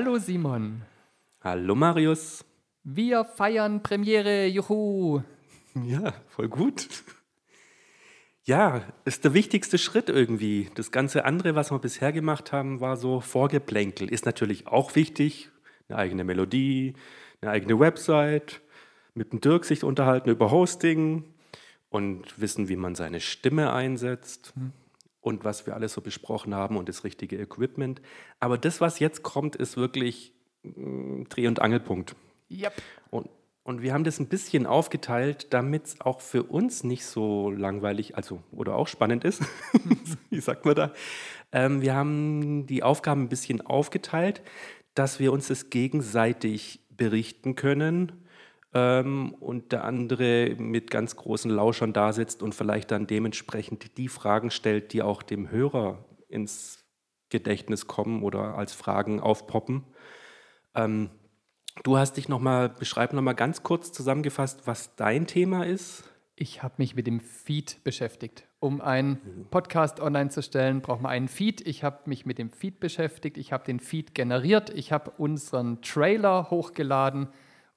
Hallo Simon. Hallo Marius. Wir feiern Premiere, juhu. Ja, voll gut. Ja, ist der wichtigste Schritt irgendwie. Das ganze andere, was wir bisher gemacht haben, war so Vorgeplänkel. Ist natürlich auch wichtig. Eine eigene Melodie, eine eigene Website, mit dem Dirk sich unterhalten über Hosting und wissen, wie man seine Stimme einsetzt. Und was wir alles so besprochen haben und das richtige Equipment. Aber das, was jetzt kommt, ist wirklich äh, Dreh- und Angelpunkt. Yep. Und, und wir haben das ein bisschen aufgeteilt, damit es auch für uns nicht so langweilig, also oder auch spannend ist. Wie sagt man da? Ähm, wir haben die Aufgaben ein bisschen aufgeteilt, dass wir uns das gegenseitig berichten können ähm, und der andere mit ganz großen Lauschern da sitzt und vielleicht dann dementsprechend die Fragen stellt, die auch dem Hörer ins Gedächtnis kommen oder als Fragen aufpoppen. Ähm, du hast dich nochmal, beschreib nochmal ganz kurz zusammengefasst, was dein Thema ist. Ich habe mich mit dem Feed beschäftigt. Um einen Podcast online zu stellen, braucht man einen Feed. Ich habe mich mit dem Feed beschäftigt. Ich habe den Feed generiert. Ich habe unseren Trailer hochgeladen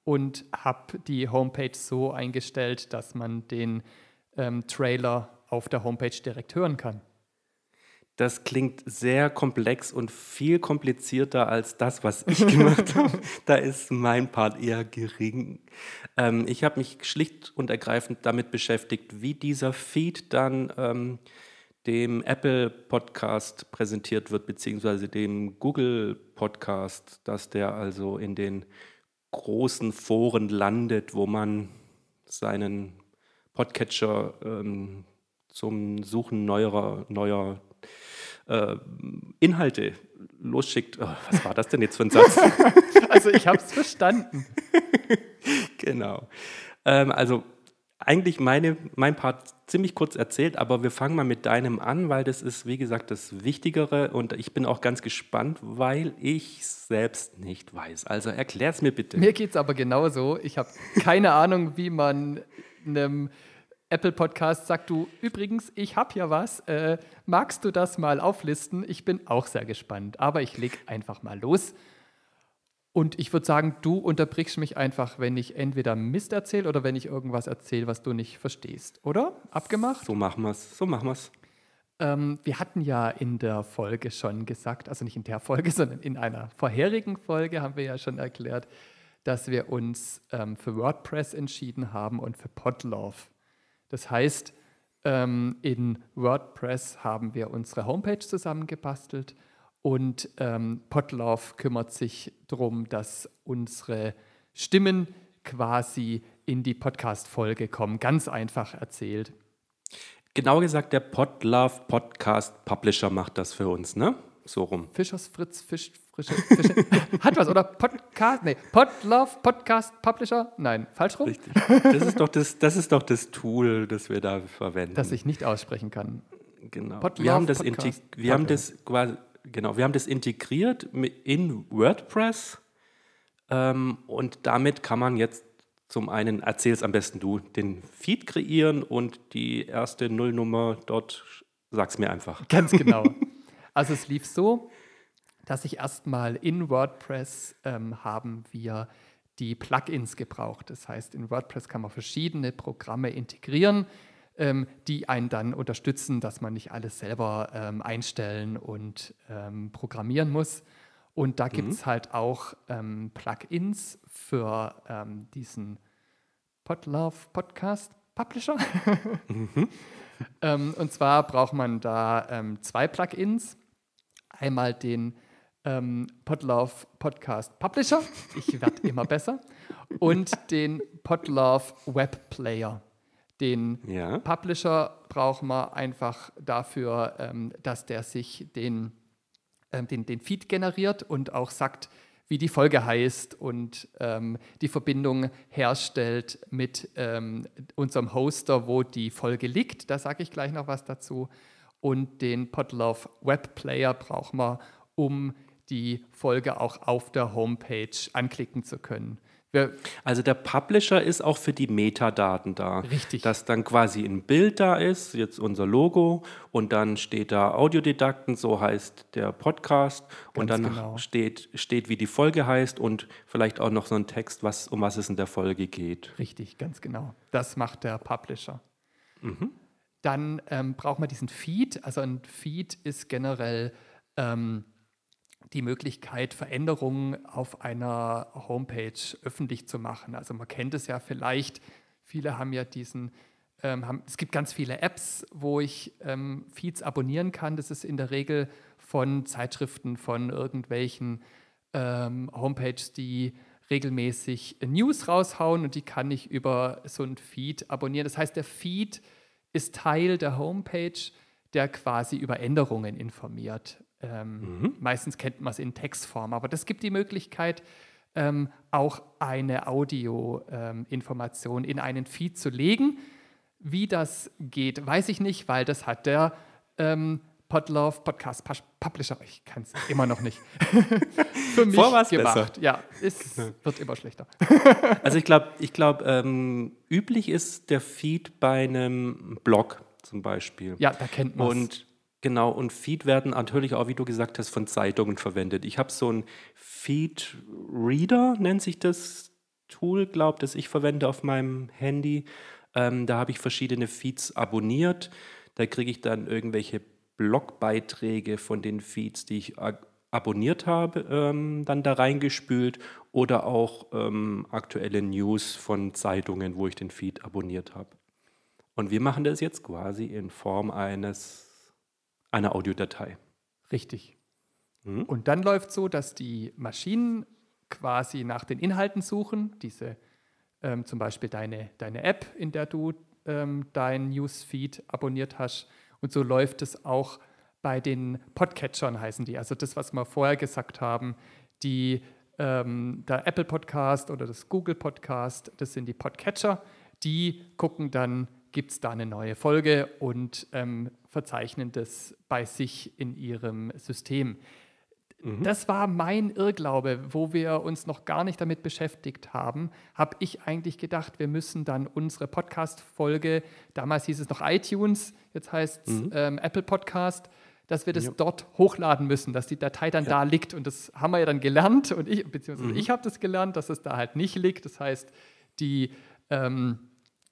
und habe die Homepage so eingestellt, dass man den ähm, Trailer auf der Homepage direkt hören kann. Das klingt sehr komplex und viel komplizierter als das, was ich gemacht habe. Da ist mein Part eher gering. Ähm, ich habe mich schlicht und ergreifend damit beschäftigt, wie dieser Feed dann ähm, dem Apple Podcast präsentiert wird, beziehungsweise dem Google Podcast, dass der also in den großen Foren landet, wo man seinen Podcatcher ähm, zum Suchen neuer, neuer äh, Inhalte losschickt. Oh, was war das denn jetzt für ein Satz? also ich habe es verstanden. genau. Ähm, also eigentlich meine, mein Part ziemlich kurz erzählt, aber wir fangen mal mit deinem an, weil das ist, wie gesagt, das Wichtigere und ich bin auch ganz gespannt, weil ich selbst nicht weiß. Also erklär es mir bitte. Mir geht es aber genauso. Ich habe keine Ahnung, wie man einem Apple Podcast sagt, du übrigens, ich habe ja was. Äh, magst du das mal auflisten? Ich bin auch sehr gespannt, aber ich leg einfach mal los. Und ich würde sagen, du unterbrichst mich einfach, wenn ich entweder Mist erzähle oder wenn ich irgendwas erzähle, was du nicht verstehst, oder? Abgemacht? So machen wir es. So machen wir es. Ähm, wir hatten ja in der Folge schon gesagt, also nicht in der Folge, sondern in einer vorherigen Folge haben wir ja schon erklärt, dass wir uns ähm, für WordPress entschieden haben und für Podlove. Das heißt, ähm, in WordPress haben wir unsere Homepage zusammengebastelt und ähm, Potlauf kümmert sich darum, dass unsere Stimmen quasi in die Podcast-Folge kommen. Ganz einfach erzählt. Genau gesagt, der Podlove Podcast Publisher macht das für uns, ne? So rum. Fischers Fritz Fisch Frische, Fische. Hat was, oder? Podcast, nee, Podlove Podcast Publisher? Nein, falsch rum? Richtig. Das ist doch das, das, ist doch das Tool, das wir da verwenden. Das ich nicht aussprechen kann. Genau. Podlove wir haben das, wir haben das quasi genau, wir haben das integriert in WordPress ähm, und damit kann man jetzt zum einen, erzähl es am besten du, den Feed kreieren und die erste Nullnummer dort, sag's mir einfach. Ganz genau. Also es lief so, dass ich erstmal in WordPress ähm, haben wir die Plugins gebraucht. Das heißt, in WordPress kann man verschiedene Programme integrieren ähm, die einen dann unterstützen, dass man nicht alles selber ähm, einstellen und ähm, programmieren muss. Und da gibt es mhm. halt auch ähm, Plugins für ähm, diesen Podlove Podcast Publisher. mhm. Ähm, und zwar braucht man da zwei Plugins. Einmal den Podlove Podcast Publisher, ich werde immer besser, und den Podlove Web Player. Den ja. Publisher braucht man einfach dafür, ähm, dass der sich den, ähm, den, den Feed generiert und auch sagt, wie die Folge heißt und ähm, die Verbindung herstellt mit ähm, unserem Hoster, wo die Folge liegt. Da sage ich gleich noch was dazu. Und den Podlove Web Player braucht man, um die Folge auch auf der Homepage anklicken zu können. Wir, Also der Publisher ist auch für die Metadaten da. Richtig. Dass dann quasi ein Bild da ist, jetzt unser Logo, und dann steht da Audiodidakten, so heißt der Podcast, und Ganz dann genau. steht, steht, wie die Folge heißt und vielleicht auch noch so ein Text, was, um was es in der Folge geht. Richtig, ganz genau. Das macht der Publisher. Mhm. Dann ähm, braucht man diesen Feed. Also ein Feed ist generell ähm, die Möglichkeit, Veränderungen auf einer Homepage öffentlich zu machen. Also man kennt es ja vielleicht, viele haben ja diesen, ähm, haben, es gibt ganz viele Apps, wo ich ähm, Feeds abonnieren kann. Das ist in der Regel von Zeitschriften, von irgendwelchen ähm, Homepages, die regelmäßig News raushauen und die kann ich über so ein Feed abonnieren. Das heißt, der Feed ist Teil der Homepage, der quasi über Änderungen informiert. Ähm, Meistens kennt man es in Textform, aber das gibt die Möglichkeit, ähm, auch eine Audio-Information in einen Feed zu legen. Wie das geht, weiß ich nicht, weil das hat der ähm, Podlove Podcast Publisher, ich kann es immer noch nicht, für mich Vor gemacht. Ja, es wird immer schlechter. Also ich glaube, ich glaub, ähm, üblich ist der Feed bei einem Blog zum Beispiel. Ja, da kennt man Und genau, und Feed werden natürlich auch, wie du gesagt hast, von Zeitungen verwendet. Ich habe so ein Feed Reader, nennt sich das Tool, glaube das ich verwende auf meinem Handy. Ähm, da habe ich verschiedene Feeds abonniert. Da kriege ich dann irgendwelche Blogbeiträge von den Feeds, die ich abonniert habe, ähm, dann da reingespült oder auch ähm, aktuelle News von Zeitungen, wo ich den Feed abonniert habe. Und wir machen das jetzt quasi in Form eines einer Audiodatei. Richtig. Mhm. Und dann läuft so, dass die Maschinen quasi nach den Inhalten suchen, diese ähm, zum Beispiel deine, deine App, in der du ähm, dein Newsfeed abonniert hast. Und so läuft es auch bei den Podcatchern, heißen die. Also das, was wir vorher gesagt haben, die, ähm, der Apple Podcast oder das Google Podcast, das sind die Podcatcher. Die gucken dann, gibt es da eine neue Folge und ähm, verzeichnen das bei sich in ihrem System. Das war mein Irrglaube, wo wir uns noch gar nicht damit beschäftigt haben, habe ich eigentlich gedacht, wir müssen dann unsere Podcast-Folge, damals hieß es noch iTunes, jetzt heißt es ähm, Apple Podcast, dass wir das Ja. dort hochladen müssen, dass die Datei dann da liegt. Und das haben wir ja dann gelernt, und ich, beziehungsweise ich habe das gelernt, dass es da halt nicht liegt. Das heißt, die ähm,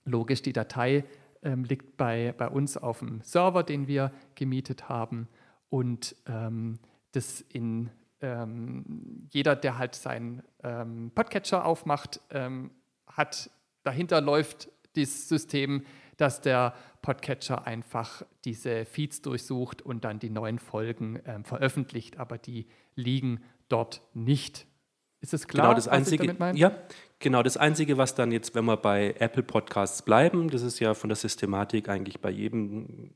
logisch, die Datei ähm, liegt bei, bei uns auf dem Server, den wir gemietet haben. Und ähm, das in ähm, jeder, der halt seinen ähm, Podcatcher aufmacht, ähm, hat dahinter läuft dieses System, dass der Podcatcher einfach diese Feeds durchsucht und dann die neuen Folgen veröffentlicht, aber die liegen dort nicht. Ist es klar, genau das einzige, ja, genau das einzige, was dann jetzt, wenn wir bei Apple Podcasts bleiben, das ist ja von der Systematik eigentlich bei jedem,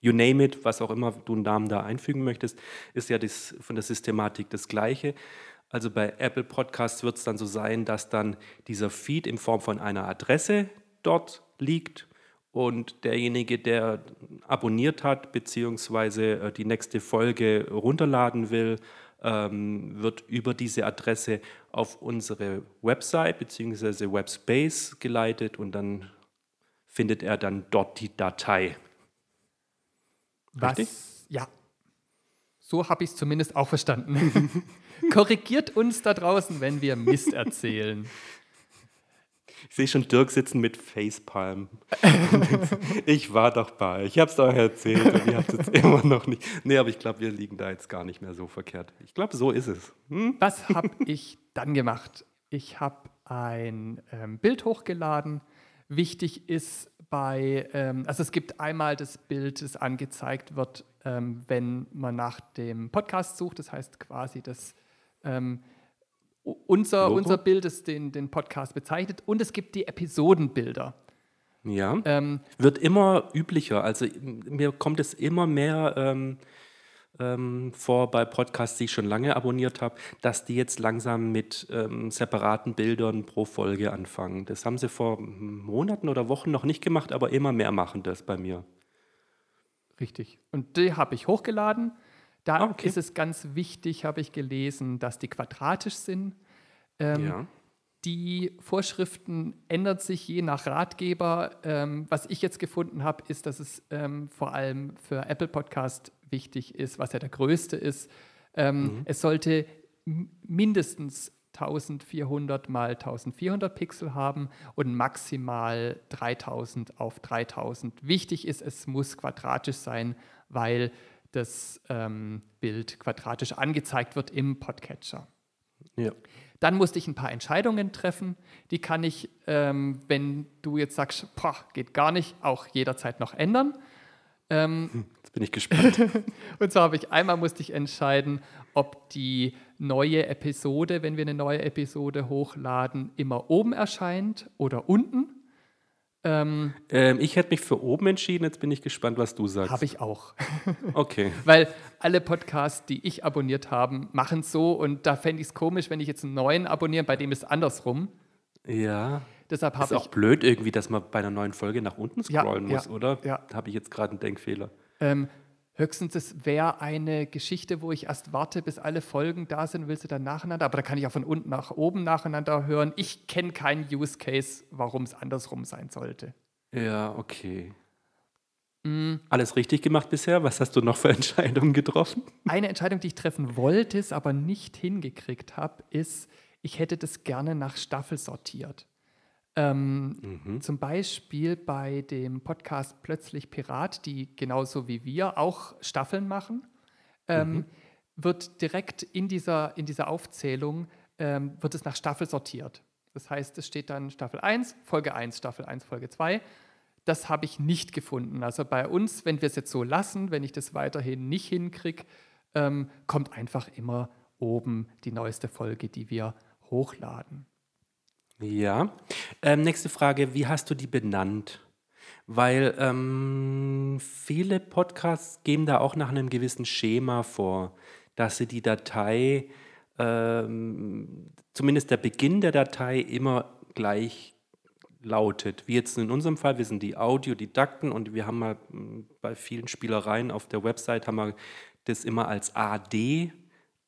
you name it, was auch immer du einen Namen da einfügen möchtest, ist ja das von der Systematik das Gleiche. Also bei Apple Podcasts wird es dann so sein, dass dann dieser Feed in Form von einer Adresse dort liegt und derjenige, der abonniert hat, beziehungsweise äh, die nächste Folge runterladen will, ähm, wird über diese Adresse auf unsere Website beziehungsweise Webspace geleitet und dann findet er dann dort die Datei. Richtig? Was, ja, so habe ich es zumindest auch verstanden. Korrigiert uns da draußen, wenn wir Mist erzählen. Ich sehe schon Dirk sitzen mit Facepalm. ich war doch bei. Ich habe es euch erzählt und ihr habt es immer noch nicht. Nee, aber ich glaube, wir liegen da jetzt gar nicht mehr so verkehrt. Ich glaube, so ist es. Hm? Was habe ich dann gemacht? Ich habe ein ähm, Bild hochgeladen. Wichtig ist bei, ähm, also es gibt einmal das Bild, das angezeigt wird, ähm, wenn man nach dem Podcast sucht. Das heißt quasi, das ähm, unser, Logo? unser Bild, das den, den Podcast bezeichnet. Und es gibt die Episodenbilder. Ja. Ähm, Wird immer üblicher. Also mir kommt es immer mehr ähm, ähm, vor bei Podcasts, die ich schon lange abonniert habe, dass die jetzt langsam mit ähm, separaten Bildern pro Folge anfangen. Das haben sie vor Monaten oder Wochen noch nicht gemacht, aber immer mehr machen das bei mir. Richtig. Und die habe ich hochgeladen. Da Ah, okay. ist es ganz wichtig, habe ich gelesen, dass die quadratisch sind. Ähm, ja. Die Vorschriften ändern sich je nach Ratgeber. Ähm, was ich jetzt gefunden habe, ist, dass es ähm, vor allem für Apple Podcast wichtig ist, was ja der größte ist. Ähm, mhm. Es sollte mindestens 1400 mal 1400 Pixel haben und maximal 3000 auf 3000. Wichtig ist, es muss quadratisch sein, weil das ähm, Bild quadratisch angezeigt wird im Podcatcher. Ja. Dann musste ich ein paar Entscheidungen treffen. Die kann ich, ähm, wenn du jetzt sagst, boah, geht gar nicht, auch jederzeit noch ändern. Ähm, hm, jetzt bin ich gespannt. und zwar habe ich einmal musste ich entscheiden, ob die neue Episode, wenn wir eine neue Episode hochladen, immer oben erscheint oder unten. Ähm, ähm, ich hätte mich für oben entschieden, jetzt bin ich gespannt, was du sagst. Habe ich auch. Okay. Weil alle Podcasts, die ich abonniert habe, machen es so und da fände ich es komisch, wenn ich jetzt einen neuen abonniere, bei dem ist es andersrum. Ja. Deshalb ist auch blöd irgendwie, dass man bei einer neuen Folge nach unten scrollen ja, muss, ja, oder? Ja. Da habe ich jetzt gerade einen Denkfehler. Ähm, Höchstens, es wäre eine Geschichte, wo ich erst warte, bis alle Folgen da sind, will sie dann nacheinander. Aber da kann ich auch von unten nach oben nacheinander hören. Ich kenne keinen Use Case, warum es andersrum sein sollte. Ja, okay. Mhm. Alles richtig gemacht bisher? Was hast du noch für Entscheidungen getroffen? Eine Entscheidung, die ich treffen wollte, es aber nicht hingekriegt habe, ist, ich hätte das gerne nach Staffel sortiert. Ähm, mhm. Zum Beispiel bei dem Podcast Plötzlich Pirat, die genauso wie wir auch Staffeln machen, ähm, mhm. wird direkt in dieser, in dieser Aufzählung ähm, wird es nach Staffel sortiert. Das heißt, es steht dann Staffel 1, Folge 1, Staffel 1, Folge 2. Das habe ich nicht gefunden. Also bei uns, wenn wir es jetzt so lassen, wenn ich das weiterhin nicht hinkriege, ähm, kommt einfach immer oben die neueste Folge, die wir hochladen. Ja. Ähm, nächste Frage, wie hast du die benannt? Weil ähm, viele Podcasts geben da auch nach einem gewissen Schema vor, dass sie die Datei, ähm, zumindest der Beginn der Datei, immer gleich lautet. Wie jetzt in unserem Fall, wir sind die Audiodidakten und wir haben mal hm, bei vielen Spielereien auf der Website haben wir das immer als AD,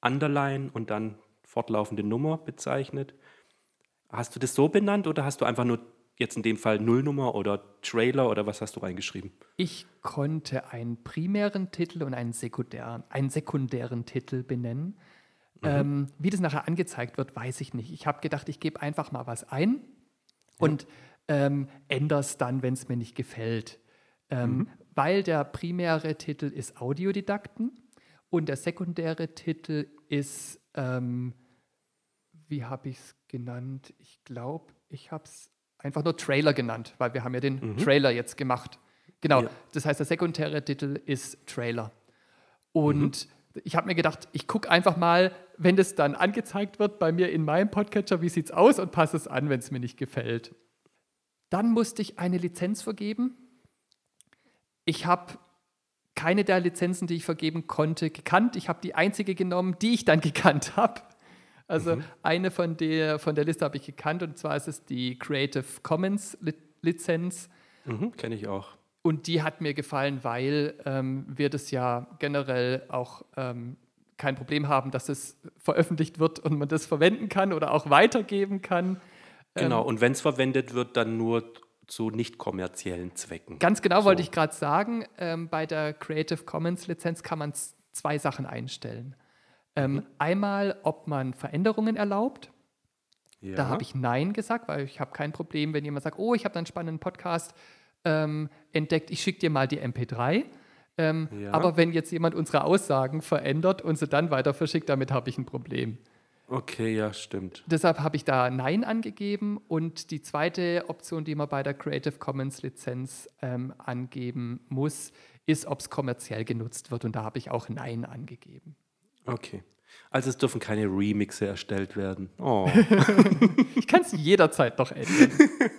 Underline und dann fortlaufende Nummer bezeichnet. Hast du das so benannt oder hast du einfach nur jetzt in dem Fall Nullnummer oder Trailer oder was hast du reingeschrieben? Ich konnte einen primären Titel und einen sekundären, einen sekundären Titel benennen. Mhm. Ähm, wie das nachher angezeigt wird, weiß ich nicht. Ich habe gedacht, ich gebe einfach mal was ein und ähm, ändere es dann, wenn es mir nicht gefällt. Ähm, mhm. Weil der primäre Titel ist Audiodidakten und der sekundäre Titel ist, ähm, wie habe ich es genannt. Ich glaube, ich habe es einfach nur Trailer genannt, weil wir haben ja den mhm. Trailer jetzt gemacht. Genau, ja. das heißt, der sekundäre Titel ist Trailer. Und mhm. ich habe mir gedacht, ich gucke einfach mal, wenn das dann angezeigt wird bei mir in meinem Podcatcher, wie sieht es aus und passe es an, wenn es mir nicht gefällt. Dann musste ich eine Lizenz vergeben. Ich habe keine der Lizenzen, die ich vergeben konnte, gekannt. Ich habe die einzige genommen, die ich dann gekannt habe. Also mhm. eine von der, von der Liste habe ich gekannt und zwar ist es die Creative Commons Lizenz. Mhm, Kenne ich auch. Und die hat mir gefallen, weil ähm, wir das ja generell auch ähm, kein Problem haben, dass es veröffentlicht wird und man das verwenden kann oder auch weitergeben kann. Genau, ähm, und wenn es verwendet wird, dann nur zu nicht kommerziellen Zwecken. Ganz genau so. wollte ich gerade sagen, ähm, bei der Creative Commons Lizenz kann man zwei Sachen einstellen. Ähm, mhm. Einmal, ob man Veränderungen erlaubt. Ja. Da habe ich Nein gesagt, weil ich habe kein Problem, wenn jemand sagt, oh, ich habe einen spannenden Podcast ähm, entdeckt, ich schicke dir mal die MP3. Ähm, ja. Aber wenn jetzt jemand unsere Aussagen verändert und sie dann weiter verschickt, damit habe ich ein Problem. Okay, ja, stimmt. Deshalb habe ich da Nein angegeben und die zweite Option, die man bei der Creative Commons Lizenz ähm, angeben muss, ist, ob es kommerziell genutzt wird und da habe ich auch Nein angegeben. Okay. Also es dürfen keine Remixe erstellt werden. Oh. ich kann es jederzeit noch ändern.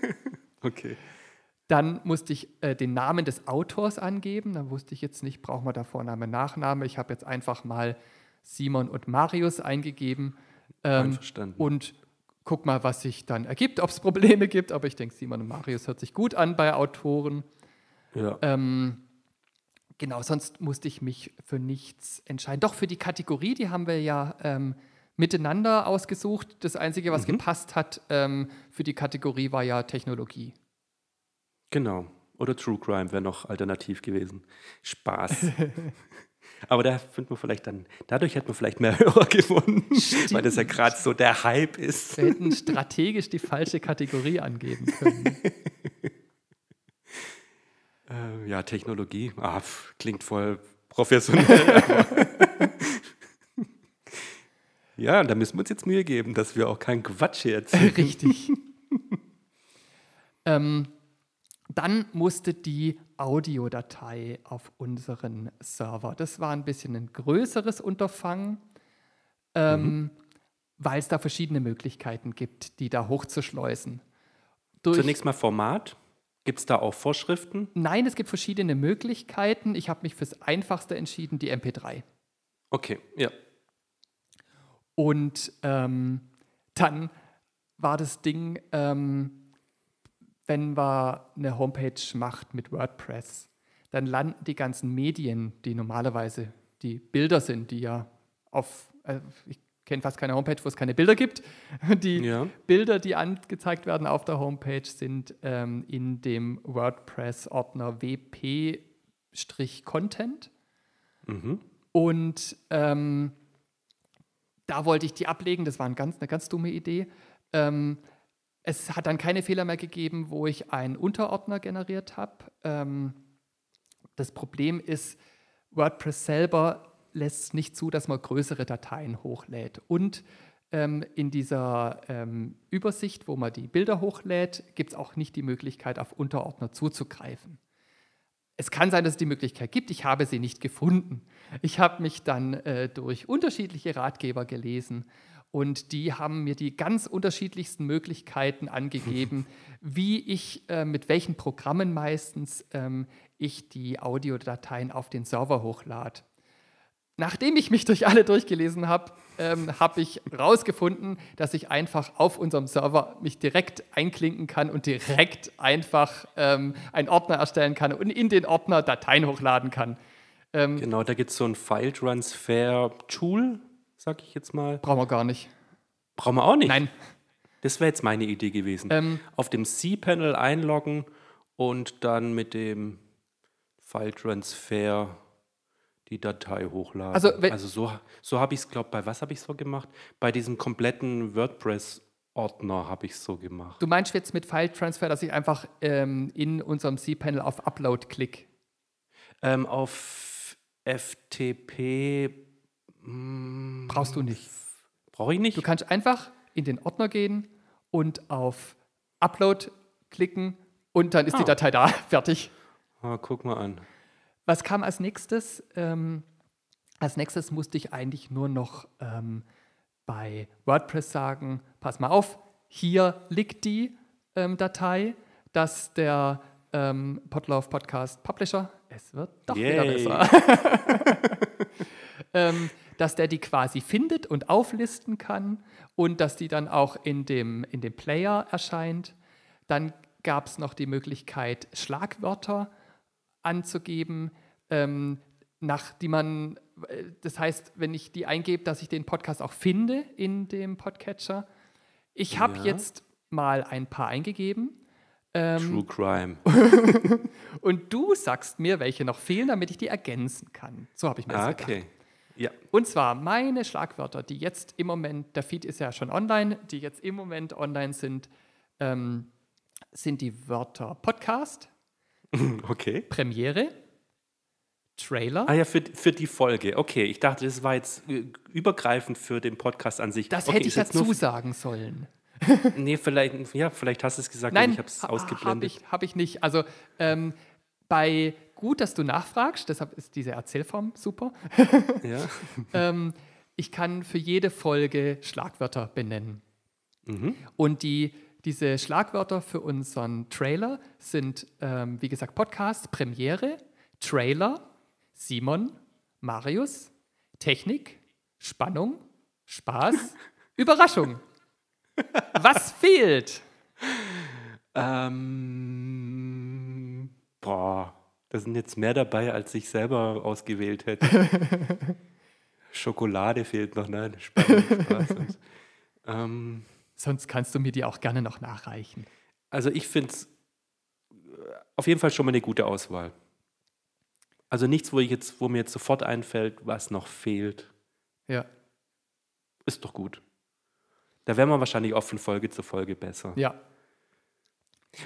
okay. Dann musste ich äh, den Namen des Autors angeben. Da wusste ich jetzt nicht, brauchen wir da Vorname, Nachname. Ich habe jetzt einfach mal Simon und Marius eingegeben. Ähm, Einverstanden. Und guck mal, was sich dann ergibt, ob es Probleme gibt. Aber ich denke, Simon und Marius hört sich gut an bei Autoren. Ja. Ähm, Genau, sonst musste ich mich für nichts entscheiden. Doch für die Kategorie, die haben wir ja ähm, miteinander ausgesucht. Das Einzige, was Mhm. gepasst hat ähm, für die Kategorie, war ja Technologie. Genau. Oder True Crime wäre noch alternativ gewesen. Spaß. Aber da finden wir vielleicht dann, dadurch hätten wir vielleicht mehr Hörer gewonnen, weil das ja gerade so der Hype ist. Wir hätten strategisch die falsche Kategorie angeben können. Äh, ja, Technologie. Ah, pf, klingt voll professionell. ja, da müssen wir uns jetzt Mühe geben, dass wir auch keinen Quatsch hier erzählen. Richtig. ähm, dann musste die Audiodatei auf unseren Server. Das war ein bisschen ein größeres Unterfangen, ähm, weil es da verschiedene Möglichkeiten gibt, die da hochzuschleusen. Durch, Zunächst mal Format. Gibt es da auch Vorschriften? Nein, es gibt verschiedene Möglichkeiten. Ich habe mich fürs Einfachste entschieden, die MP3. Okay, ja. Und ähm, dann war das Ding, ähm, wenn man eine Homepage macht mit WordPress, dann landen die ganzen Medien, die normalerweise die Bilder sind, die ja auf, äh, ich kenne fast keine Homepage, wo es keine Bilder gibt. Die Ja. Bilder, die angezeigt werden auf der Homepage, sind ähm, in dem WordPress-Ordner wp-content. Mhm. Und ähm, da wollte ich die ablegen. Das war ein ganz, eine ganz dumme Idee. Ähm, es hat dann keine Fehler mehr gegeben, wo ich einen Unterordner generiert habe. Ähm, das Problem ist, WordPress selber lässt es nicht zu, dass man größere Dateien hochlädt. Und ähm, in dieser ähm, Übersicht, wo man die Bilder hochlädt, gibt es auch nicht die Möglichkeit, auf Unterordner zuzugreifen. Es kann sein, dass es die Möglichkeit gibt. Ich habe sie nicht gefunden. Ich habe mich dann äh, durch unterschiedliche Ratgeber gelesen und die haben mir die ganz unterschiedlichsten Möglichkeiten angegeben, wie ich äh, mit welchen Programmen meistens ähm, ich die Audiodateien auf den Server hochlade. Nachdem ich mich durch alle durchgelesen habe, ähm, habe ich herausgefunden, dass ich einfach auf unserem Server mich direkt einklinken kann und direkt einfach ähm, einen Ordner erstellen kann und in den Ordner Dateien hochladen kann. Ähm, Genau, da gibt es so ein File-Transfer-Tool, sag ich jetzt mal. brauchen wir gar nicht. Brauchen wir auch nicht. Nein. Das wäre jetzt meine Idee gewesen. Ähm, Auf dem C-Panel einloggen und dann mit dem File-Transfer die Datei hochladen. Also, wenn- so, so habe ich es, glaube bei was habe ich so gemacht? Bei diesem kompletten WordPress-Ordner habe ich es so gemacht. du meinst jetzt mit File Transfer, dass ich einfach ähm, in unserem C-Panel auf Upload klicke? Ähm, auf FTP mm, Brauchst du nicht. brauche ich nicht. Du kannst einfach in den Ordner gehen und auf Upload klicken und dann ist die Ah. Datei da, fertig. Ah, guck mal an. Was kam als nächstes? Ähm, als nächstes musste ich eigentlich nur noch ähm, bei WordPress sagen, pass mal auf, hier liegt die ähm, Datei, dass der ähm, Podlove Podcast Publisher, es wird doch wieder Yay. besser, ähm, dass der die quasi findet und auflisten kann und dass die dann auch in dem, in dem Player erscheint. Dann gab es noch die Möglichkeit, Schlagwörter anzugeben, ähm, nach die man, äh, das heißt, wenn ich die eingebe, dass ich den Podcast auch finde in dem Podcatcher. Ich habe Ja. jetzt mal ein paar eingegeben ähm, True Crime. und du sagst mir, welche noch fehlen, damit ich die ergänzen kann. So habe ich mir das Ah, gedacht. okay. Ja. Und zwar meine Schlagwörter, die jetzt im Moment, der Feed ist ja schon online, die jetzt im Moment online sind, ähm, sind die Wörter Podcast, Okay. Premiere, Trailer. Ah ja, für, für die Folge. Okay, ich dachte, das war jetzt äh, übergreifend für den Podcast an sich. Das okay, hätte ich dazu sagen sollen. Nee, vielleicht, ja, vielleicht hast du es gesagt, Nein, ich habe es ausgeblendet. Habe ich, hab ich nicht. Also ähm, bei gut, dass du nachfragst, deshalb ist diese Erzählform super. Ja. ähm, ich kann für jede Folge Schlagwörter benennen. Mhm. Und die, diese Schlagwörter für unseren Trailer sind, ähm, wie gesagt, Podcast, Premiere, Trailer, Simon, Marius, Technik, Spannung, Spaß, Überraschung. Was fehlt? Ähm, boah, da sind jetzt mehr dabei, als ich selber ausgewählt hätte. Schokolade fehlt noch, ne? Spaß. ähm, Sonst kannst du mir die auch gerne noch nachreichen. Also ich finde es auf jeden Fall schon mal eine gute Auswahl. Also nichts, wo, ich jetzt, wo mir jetzt sofort einfällt, was noch fehlt. Ja. Ist doch gut. Da wären wir wahrscheinlich auch von Folge zu Folge besser. Ja.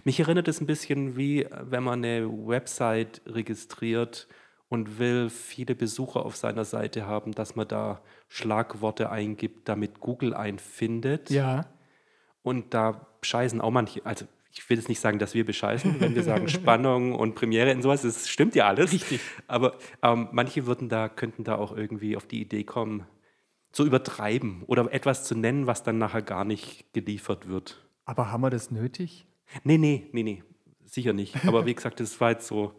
Mich erinnert es ein bisschen wie, wenn man eine Website registriert und will viele Besucher auf seiner Seite haben, dass man da Schlagworte eingibt, damit Google einfindet. Ja. Und da scheißen auch manche, also ich will jetzt nicht sagen, dass wir bescheißen, wenn wir sagen Spannung und Premiere und sowas, das stimmt ja alles. Richtig. Aber ähm, manche würden da, könnten da auch irgendwie auf die Idee kommen, zu übertreiben oder etwas zu nennen, was dann nachher gar nicht geliefert wird. Aber haben wir das nötig? Nee, nee, nee, nee, sicher nicht. Aber wie gesagt, das war jetzt so,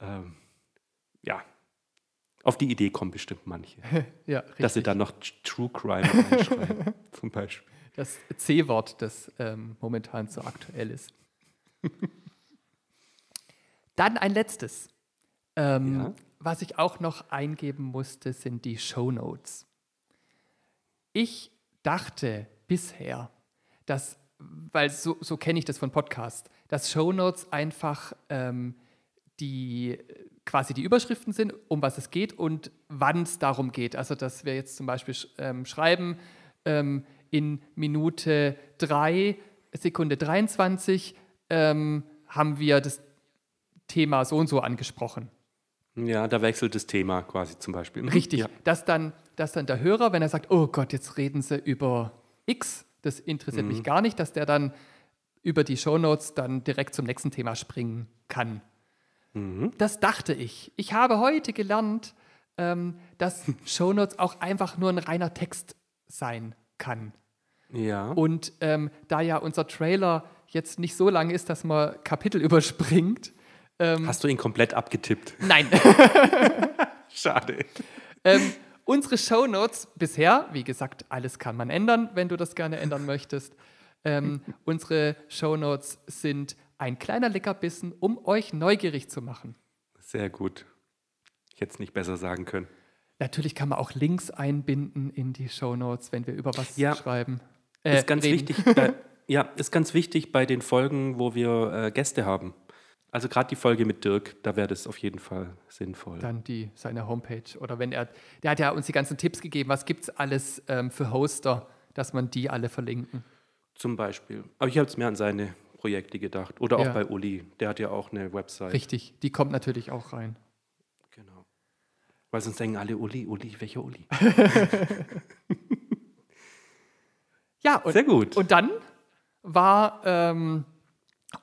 ähm, ja, auf die Idee kommen bestimmt manche. ja, richtig. Dass sie dann noch True Crime reinschreiben, zum Beispiel. Das C-Wort, das ähm, momentan so aktuell ist. dann ein letztes. Ähm, ja? Was ich auch noch eingeben musste, sind die Show Notes. Ich dachte bisher, dass, weil so, so kenne ich das von Podcasts, dass Show Notes einfach ähm, die quasi die Überschriften sind, um was es geht und wann es darum geht. Also, dass wir jetzt zum Beispiel ähm, schreiben, ähm, in Minute 3, Sekunde 23 ähm, haben wir das Thema so und so angesprochen. Ja, da wechselt das Thema quasi zum Beispiel. Mhm. Richtig, ja. dass, dann, dass dann der Hörer, wenn er sagt, oh Gott, jetzt reden sie über X, das interessiert mhm. mich gar nicht, dass der dann über die Shownotes dann direkt zum nächsten Thema springen kann. Mhm. Das dachte ich. Ich habe heute gelernt, ähm, dass Shownotes auch einfach nur ein reiner Text sein kann. Ja. Und ähm, da ja unser Trailer jetzt nicht so lang ist, dass man Kapitel überspringt. Ähm, Hast du ihn komplett abgetippt? Nein. Schade. Ähm, unsere Shownotes bisher, wie gesagt, alles kann man ändern, wenn du das gerne ändern möchtest. Ähm, unsere Shownotes sind ein kleiner Leckerbissen, um euch neugierig zu machen. Sehr gut. Ich hätte es nicht besser sagen können. Natürlich kann man auch Links einbinden in die Shownotes, wenn wir über was ja. schreiben. Äh, ist ganz wichtig. Bei, ja, ist ganz wichtig bei den Folgen, wo wir äh, Gäste haben. Also gerade die Folge mit Dirk, da wäre das auf jeden Fall sinnvoll. Dann die seine Homepage oder wenn er, der hat ja uns die ganzen Tipps gegeben. Was gibt es alles ähm, für Hoster, dass man die alle verlinken? Zum Beispiel. Aber ich habe es mir an seine Projekte gedacht oder auch ja. bei Uli. Der hat ja auch eine Website. Richtig, die kommt natürlich auch rein. Genau. Weil sonst denken alle Uli, Uli, welcher Uli? Ja, und, sehr gut. Und dann war ähm,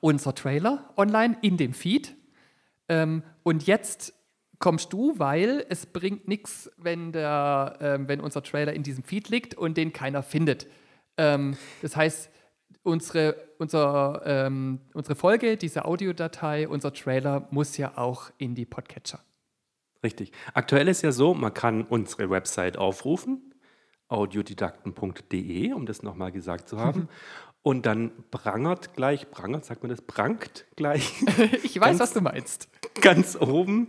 unser Trailer online in dem Feed. Ähm, und jetzt kommst du, weil es bringt nichts, wenn, ähm, wenn unser Trailer in diesem Feed liegt und den keiner findet. Ähm, das heißt, unsere, unser, ähm, unsere Folge, diese Audiodatei, unser Trailer muss ja auch in die Podcatcher. Richtig. Aktuell ist ja so, man kann unsere Website aufrufen audiodidakten.de, um das nochmal gesagt zu haben. Und dann prangert gleich, prangert, sagt man das, prangt gleich. ich weiß, ganz, was du meinst. Ganz oben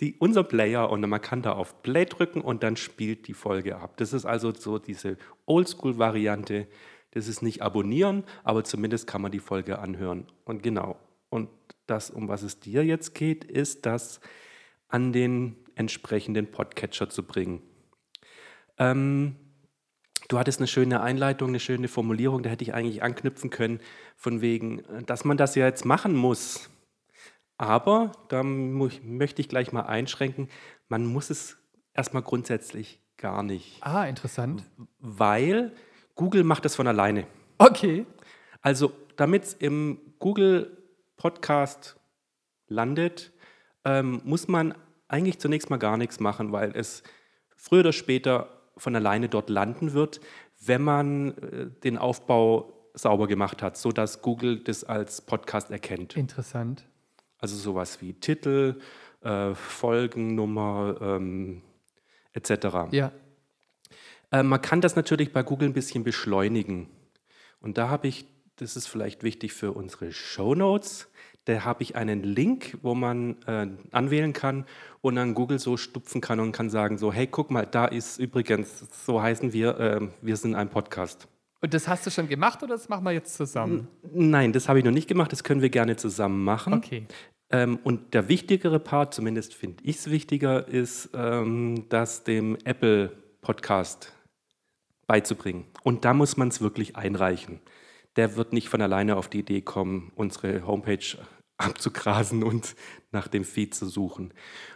die, unser Player und man kann da auf Play drücken und dann spielt die Folge ab. Das ist also so diese Oldschool-Variante. Das ist nicht abonnieren, aber zumindest kann man die Folge anhören. Und genau. Und das, um was es dir jetzt geht, ist das an den entsprechenden Podcatcher zu bringen. Ähm, Du hattest eine schöne Einleitung, eine schöne Formulierung, da hätte ich eigentlich anknüpfen können, von wegen, dass man das ja jetzt machen muss. Aber da möchte ich gleich mal einschränken, man muss es erstmal grundsätzlich gar nicht. Ah, interessant. Weil Google macht das von alleine. Okay. Also, damit es im Google Podcast landet, ähm, muss man eigentlich zunächst mal gar nichts machen, weil es früher oder später von alleine dort landen wird, wenn man äh, den Aufbau sauber gemacht hat, sodass Google das als Podcast erkennt. Interessant. Also sowas wie Titel, äh, Folgennummer ähm, etc. Ja. Äh, man kann das natürlich bei Google ein bisschen beschleunigen. Und da habe ich, das ist vielleicht wichtig für unsere Show Notes, Da habe ich einen Link, wo man äh, anwählen kann und dann Google so stupfen kann und kann sagen so, hey, guck mal, da ist übrigens, so heißen wir, äh, wir sind ein Podcast. Und das hast du schon gemacht oder das machen wir jetzt zusammen? Nein, das habe ich noch nicht gemacht, das können wir gerne zusammen machen. Okay. Ähm, und der wichtigere Part, zumindest finde ich es wichtiger, ist, ähm, das dem Apple Podcast beizubringen. Und da muss man es wirklich einreichen. Der wird nicht von alleine auf die Idee kommen, unsere Homepage abzugrasen und nach dem Feed zu suchen.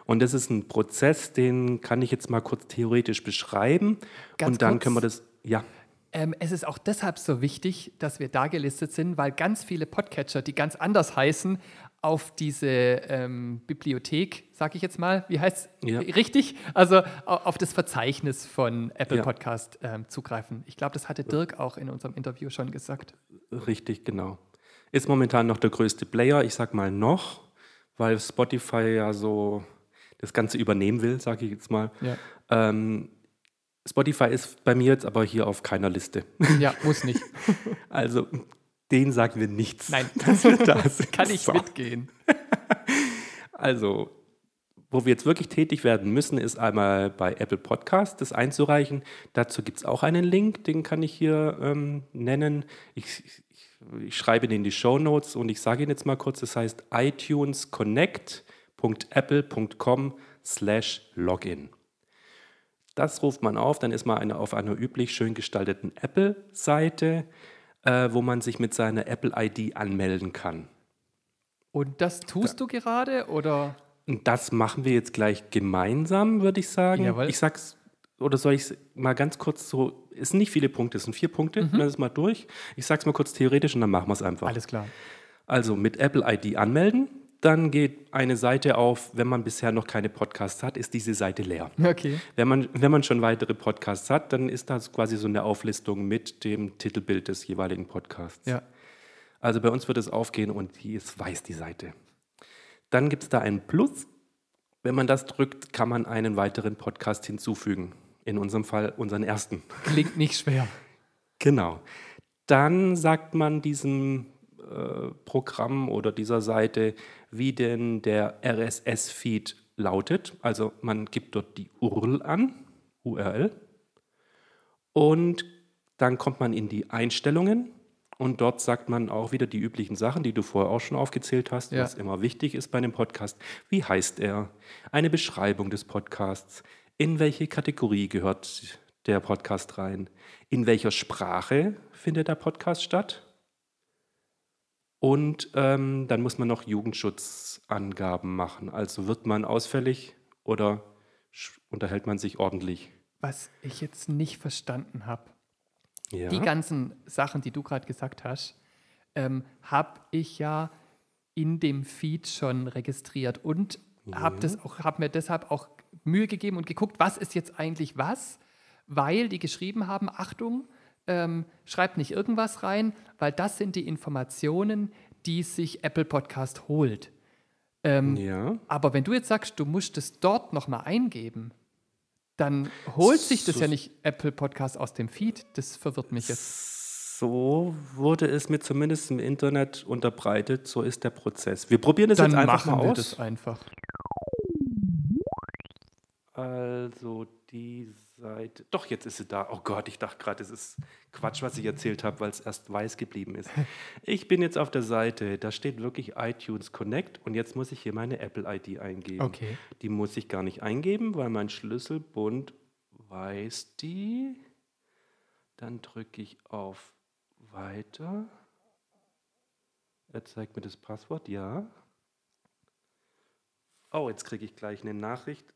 Und das ist ein Prozess, den kann ich jetzt mal kurz theoretisch beschreiben. Ganz und dann kurz. können wir das, ja. Ähm, es ist auch deshalb so wichtig, dass wir da gelistet sind, weil ganz viele Podcatcher, die ganz anders heißen, auf diese ähm, Bibliothek, sage ich jetzt mal, wie heißt Ja. richtig? Also au- auf das Verzeichnis von Apple Ja. Podcast ähm, zugreifen. Ich glaube, das hatte Dirk auch in unserem Interview schon gesagt. Richtig, genau. Ist momentan noch der größte Player, ich sag mal noch, weil Spotify ja so das Ganze übernehmen will, sage ich jetzt mal. Ja, Ähm, Spotify ist bei mir jetzt aber hier auf keiner Liste. ja muss nicht. Also, denen sagen wir nichts. Nein. dass wir da sind. Kann ich So. mitgehen. Also, wo wir jetzt wirklich tätig werden müssen, ist einmal bei Apple Podcast das einzureichen. Dazu gibt es auch einen Link, den kann ich hier ähm, nennen. Ich, ich, ich schreibe ihn in die Show Notes und ich sage ihn jetzt mal kurz. Das heißt itunesconnect.apple.com slash login. Das ruft man auf, dann ist man eine, auf einer üblich schön gestalteten Apple-Seite, äh, wo man sich mit seiner Apple-ID anmelden kann. Und das tust du gerade oder? Und das machen wir jetzt gleich gemeinsam, würde ich sagen. Jawohl. Ich sag's, oder soll ich es mal ganz kurz so, es sind nicht viele Punkte, es sind vier Punkte, mhm. das mal durch. Ich sag's mal kurz theoretisch und dann machen wir es einfach. Alles klar. Also mit Apple ID anmelden, dann geht eine Seite auf, wenn man bisher noch keine Podcasts hat, ist diese Seite leer. Okay. Wenn man, wenn man schon weitere Podcasts hat, dann ist das quasi so eine Auflistung mit dem Titelbild des jeweiligen Podcasts. Ja. Also bei uns wird es aufgehen und die ist weiß, die Seite. Dann gibt es da ein Plus. Wenn man das drückt, kann man einen weiteren Podcast hinzufügen. In unserem Fall unseren ersten. Klingt nicht schwer. Genau. Dann sagt man diesem äh, Programm oder dieser Seite, wie denn der RSS-Feed lautet. Also man gibt dort die URL an, URL. Und dann kommt man in die Einstellungen und dort sagt man auch wieder die üblichen Sachen, die du vorher auch schon aufgezählt hast, Ja. was immer wichtig ist bei einem Podcast. Wie heißt er? Eine Beschreibung des Podcasts. In welche Kategorie gehört der Podcast rein? In welcher Sprache findet der Podcast statt? Und ähm, dann muss man noch Jugendschutzangaben machen. Also wird man ausfällig oder unterhält man sich ordentlich? Was ich jetzt nicht verstanden habe. Ja. Die ganzen Sachen, die du gerade gesagt hast, ähm, habe ich ja in dem Feed schon registriert und habe hab mir deshalb auch Mühe gegeben und geguckt, was ist jetzt eigentlich was, weil die geschrieben haben, Achtung, ähm, schreibt nicht irgendwas rein, weil das sind die Informationen, die sich Apple Podcast holt. Ähm, ja. Aber wenn du jetzt sagst, du musst es dort nochmal eingeben, dann holt sich das So- ja nicht Apple Podcast aus dem Feed. Das verwirrt mich jetzt. So wurde es mir zumindest im Internet unterbreitet. So ist der Prozess. Wir probieren das Dann jetzt einfach machen mal wir aus. das einfach. Also die Seite. Doch, jetzt ist sie da. Oh Gott, ich dachte gerade, es ist Quatsch, was ich erzählt habe, weil es erst weiß geblieben ist. Ich bin jetzt auf der Seite. Da steht wirklich iTunes Connect und jetzt muss ich hier meine Apple-ID eingeben. Okay. Die muss ich gar nicht eingeben, weil mein Schlüsselbund weiß die. Dann drücke ich auf Weiter. Er zeigt mir das Passwort, ja. Oh, jetzt kriege ich gleich eine Nachricht.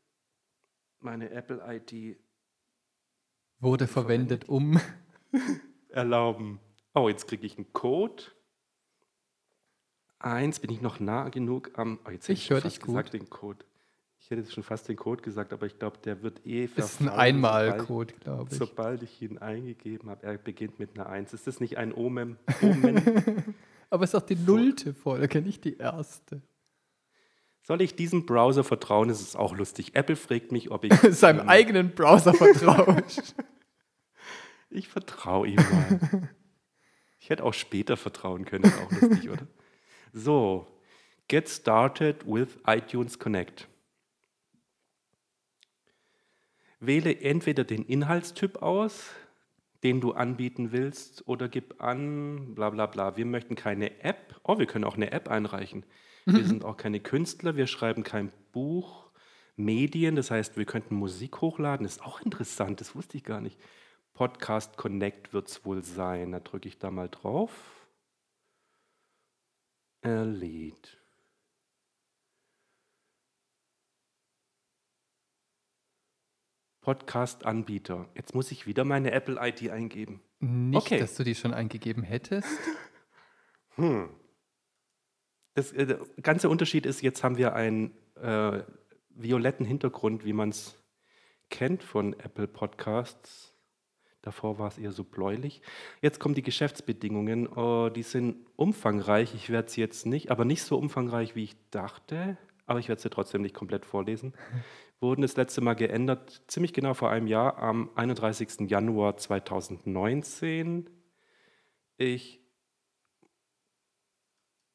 Meine Apple-ID Wurde verwendet, um. erlauben. Oh, jetzt kriege ich einen Code. Eins, bin ich noch nah genug am. Oh, jetzt Ich schon hör fast dich gut. gesagt, den Code. Ich hätte jetzt schon fast den Code gesagt, aber ich glaube, der wird eh Ist ein verfallen, Einmalcode, glaube ich. sobald ich ihn eingegeben habe, er beginnt mit einer Eins. Ist das nicht ein Omen? Omen? Aber es ist auch die nullte Folge, nicht die erste. Soll ich diesem Browser vertrauen? Das ist auch lustig. Apple fragt mich, ob ich. Seinem eigenen Browser vertraut. Ich vertraue ihm mal. ich hätte auch später vertrauen können, auch lustig, oder? So, Get started with iTunes Connect. Wähle entweder den Inhaltstyp aus, den du anbieten willst, oder gib an, bla bla bla. Wir möchten keine App. Oh, wir können auch eine App einreichen. Wir sind auch keine Künstler, wir schreiben kein Buch. Medien, das heißt, wir könnten Musik hochladen. Das ist auch interessant, das wusste ich gar nicht. Podcast Connect wird es wohl sein. Da drücke ich da mal drauf. Erledigt. Podcast-Anbieter. Jetzt muss ich wieder meine Apple-ID eingeben. Nicht, Okay. dass du die schon eingegeben hättest. Hm. Das, äh, der ganze Unterschied ist, jetzt haben wir einen äh, violetten Hintergrund, wie man es kennt von Apple Podcasts. Davor war es eher so bläulich. Jetzt kommen die Geschäftsbedingungen. Oh, die sind umfangreich. Ich werde sie jetzt nicht, aber nicht so umfangreich, wie ich dachte. Aber ich werde sie trotzdem nicht komplett vorlesen. Wurden das letzte Mal geändert, ziemlich genau vor einem Jahr, am 31. Januar 2019. Ich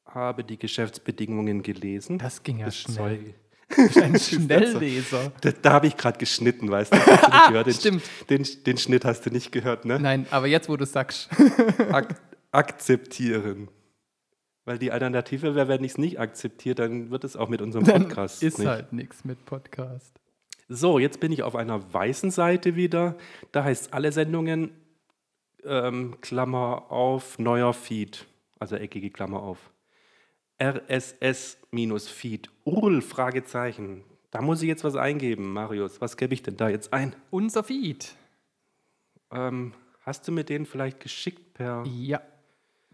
habe die Geschäftsbedingungen gelesen. Das ging ja Das schnell. Zeug- ein Schnellleser. Da, da habe ich gerade geschnitten, weißt du? Du gehört? Den, stimmt. Den, den Schnitt hast du nicht gehört, ne? Nein, aber jetzt, wo du sagst. Ak akzeptieren. Weil die Alternative wäre, wenn ich es nicht akzeptiere, dann wird es auch mit unserem Dann Podcast ist nicht. halt nichts mit Podcast. So, jetzt bin ich auf einer weißen Seite wieder. Da heißt alle Sendungen, ähm, Klammer auf, neuer Feed, also eckige Klammer auf. RSS-Feed, URL, Fragezeichen. Da muss ich jetzt was eingeben, Marius. Was gebe ich denn da jetzt ein? Unser Feed. Ähm, hast du mir den vielleicht geschickt per, Ja,